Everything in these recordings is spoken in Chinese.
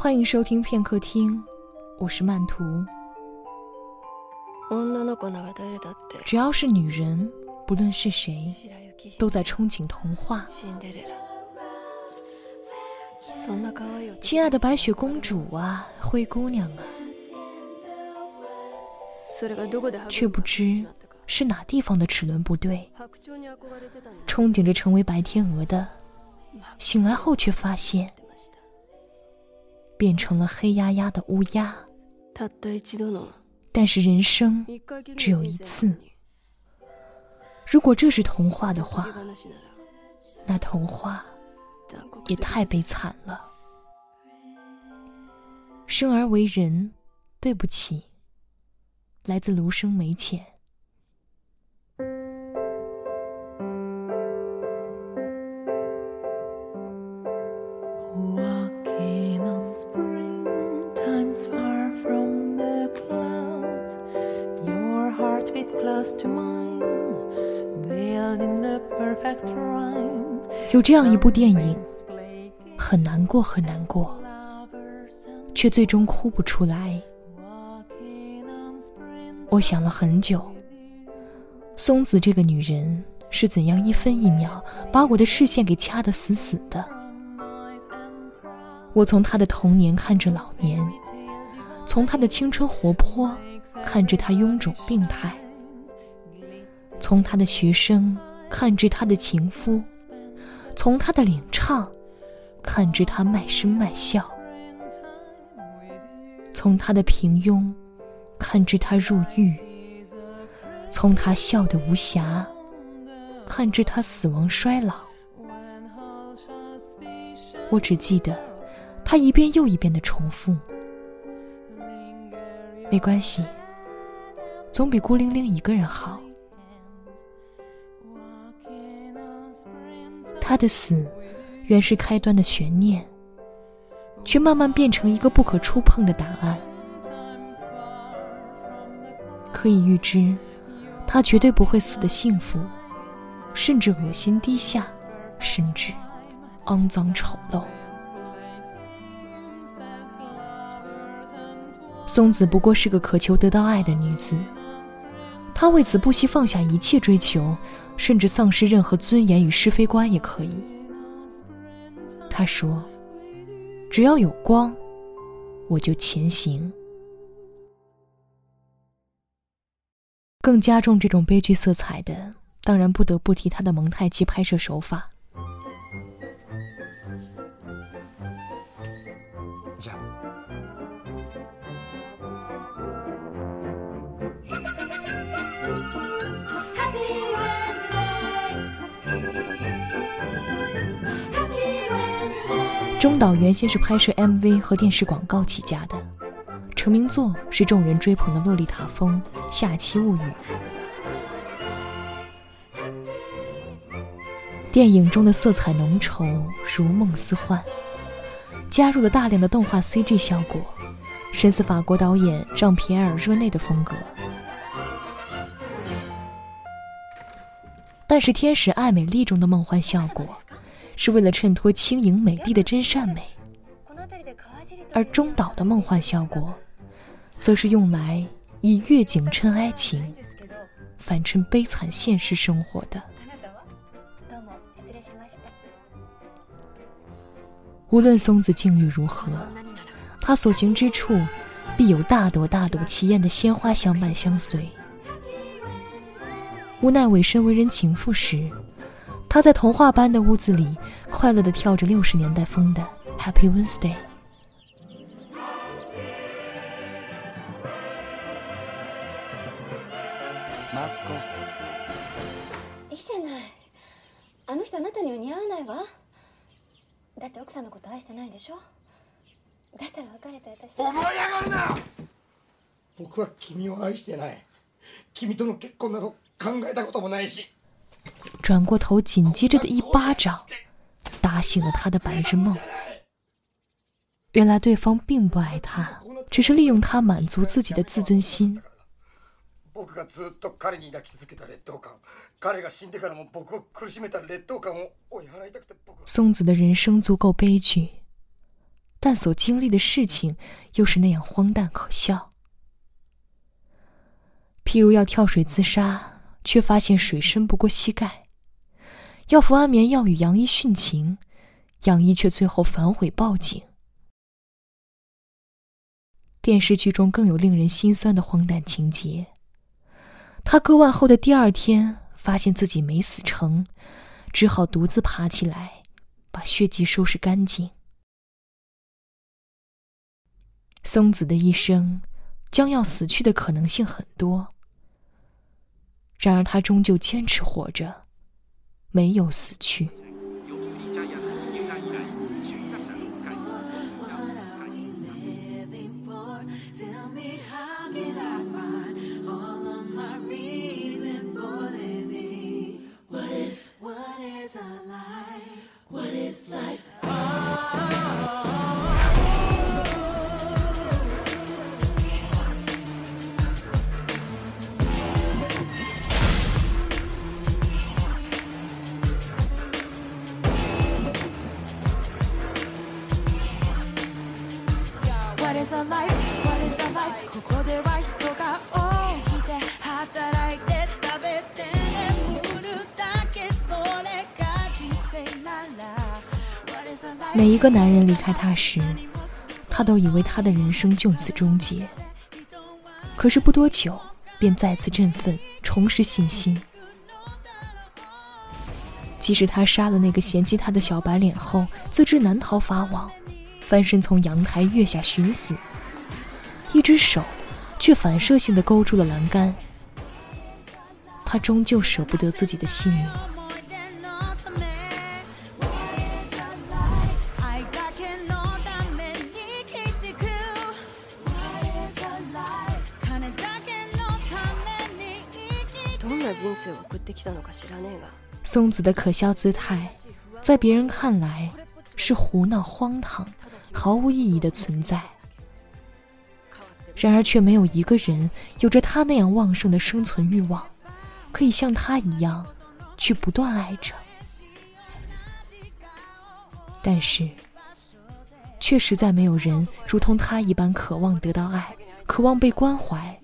欢迎收听片刻听，我是曼图。只要是女人，不论是谁，都在憧憬童话。亲爱的白雪公主啊，灰姑娘啊，却不知是哪地方的齿轮不对，憧憬着成为白天鹅的，醒来后却发现。变成了黑压压的乌鸦。但是人生只有一次。如果这是童话的话，那童话也太悲惨了。生而为人，对不起。来自卢生梅浅。有这样一部电影，很难过，很难过，却最终哭不出来。我想了很久，松子这个女人是怎样一分一秒把我的视线给掐得死死的？我从她的童年看着老年，从她的青春活泼看着她臃肿病态。从他的学生看至他的情夫，从他的领唱看至他卖身卖笑，从他的平庸看至他入狱，从他笑的无暇看至他死亡衰老。我只记得他一遍又一遍的重复。没关系，总比孤零零一个人好。他的死，原是开端的悬念，却慢慢变成一个不可触碰的答案。可以预知，他绝对不会死的幸福，甚至恶心低下，甚至肮脏丑陋。松子不过是个渴求得到爱的女子，她为此不惜放下一切追求。甚至丧失任何尊严与是非观也可以。他说：“只要有光，我就前行。”更加重这种悲剧色彩的，当然不得不提他的蒙太奇拍摄手法。中岛原先是拍摄 MV 和电视广告起家的，成名作是众人追捧的《洛丽塔风下期物语》。电影中的色彩浓稠，如梦似幻，加入了大量的动画 CG 效果，深似法国导演让·皮埃尔·热内的风格。但是《天使爱美丽》中的梦幻效果。是为了衬托轻盈美丽的真善美，而中岛的梦幻效果，则是用来以月景衬哀情，反衬悲惨现实生活的。无论松子境遇如何，他所行之处，必有大朵大朵奇艳的鲜花相伴相随。无奈委身为人情妇时。他在童话般的屋子里，快乐地跳着六十年代风的《Happy Wednesday》。いいじゃない。あの人あなたには似合わないわ。だって奥さんのこと愛してないでしょ。だったら別れた私。思い上がるな。僕は君を愛してない。君との結婚など考えたこともないし。转过头，紧接着的一巴掌，打醒了他的白日梦。原来对方并不爱他，只是利用他满足自己的自尊心。松子的人生足够悲剧，但所经历的事情又是那样荒诞可笑。譬如要跳水自杀，却发现水深不过膝盖；要服安眠药与杨一殉情，杨一却最后反悔报警。电视剧中更有令人心酸的荒诞情节：他割腕后的第二天，发现自己没死成，只好独自爬起来，把血迹收拾干净。松子的一生，将要死去的可能性很多。然而他终究坚持活着，没有死去。个男人离开她时，她都以为她的人生就此终结。可是不多久，便再次振奋，重拾信心。即使她杀了那个嫌弃她的小白脸后，自知难逃法网，翻身从阳台跃下寻死，一只手却反射性的勾住了栏杆。她终究舍不得自己的性命。松子的可笑姿态，在别人看来是胡闹、荒唐、毫无意义的存在。然而，却没有一个人有着他那样旺盛的生存欲望，可以像他一样去不断爱着。但是，却实在没有人如同他一般渴望得到爱，渴望被关怀。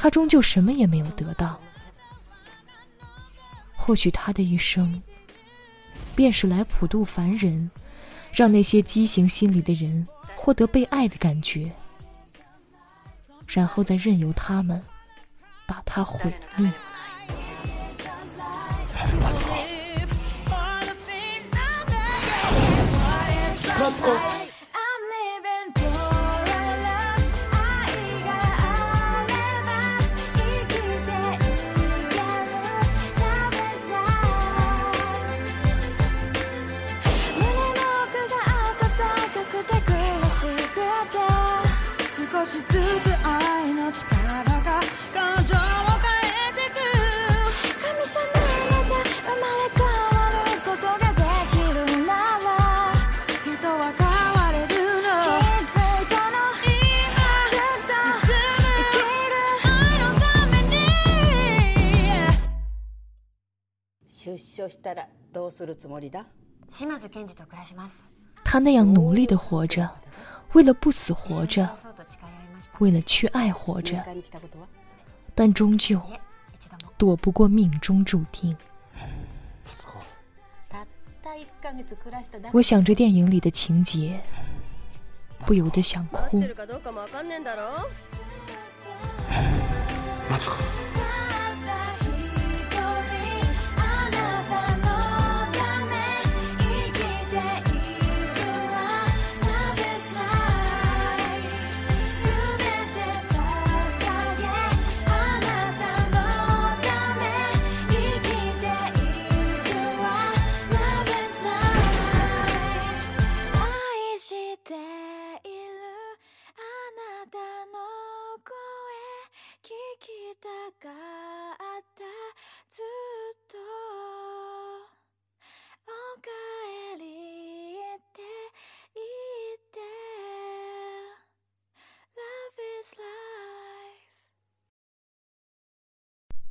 他终究什么也没有得到。或许他的一生，便是来普渡凡人，让那些畸形心理的人获得被爱的感觉，然后再任由他们把他毁灭。少しずつ愛の力が彼女を変えてく神様な生まれ変わることができるなら人は変われるの。気づいたの今ずっと進む愛のために出所したらどうするつもりだ？島津賢治と暮らします。他那样努力的活着。为了不死活着，为了去爱活着，但终究躲不过命中注定。我想着电影里的情节，不由得想哭。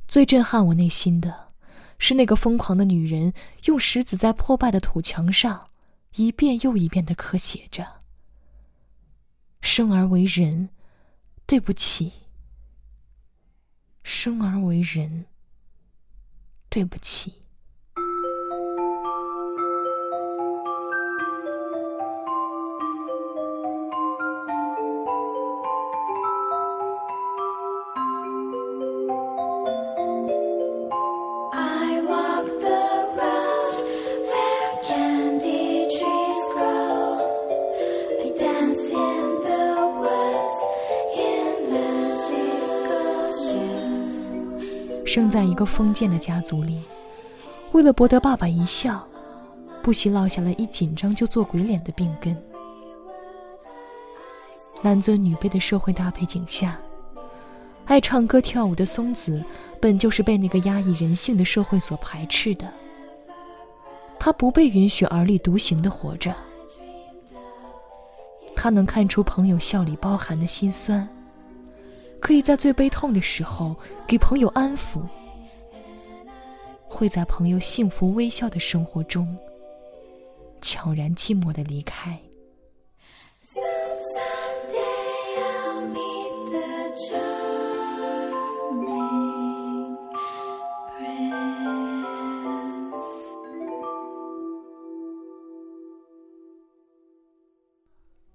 最震撼我内心的，是那个疯狂的女人用石子在破败的土墙上一遍又一遍的刻写着：“生而为人，对不起。生而为人，对不起。”生在一个封建的家族里，为了博得爸爸一笑，不惜落下了一紧张就做鬼脸的病根。男尊女卑的社会大背景下，爱唱歌跳舞的松子本就是被那个压抑人性的社会所排斥的。他不被允许而立独行的活着。他能看出朋友笑里包含的心酸。可以在最悲痛的时候给朋友安抚，会在朋友幸福微笑的生活中悄然寂寞的离开。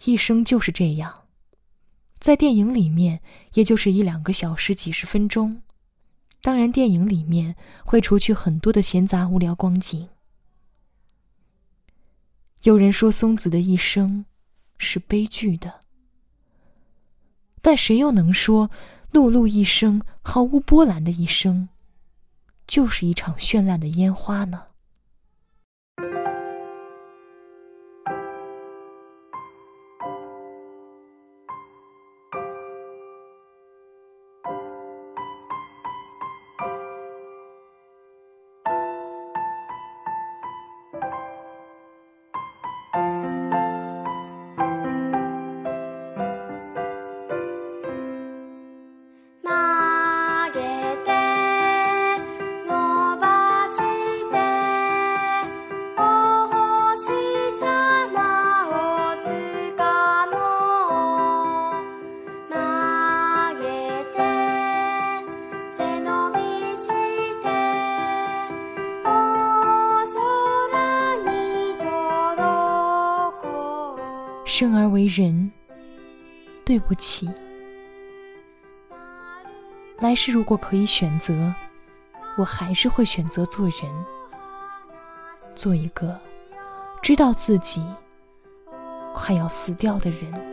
一生就是这样。在电影里面，也就是一两个小时、几十分钟。当然，电影里面会除去很多的闲杂无聊光景。有人说松子的一生是悲剧的，但谁又能说碌碌一生、毫无波澜的一生，就是一场绚烂的烟花呢？生而为人，对不起。来世如果可以选择，我还是会选择做人，做一个知道自己快要死掉的人。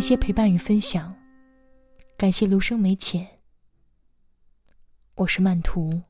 感谢陪伴与分享，感谢卢生没浅。我是曼图。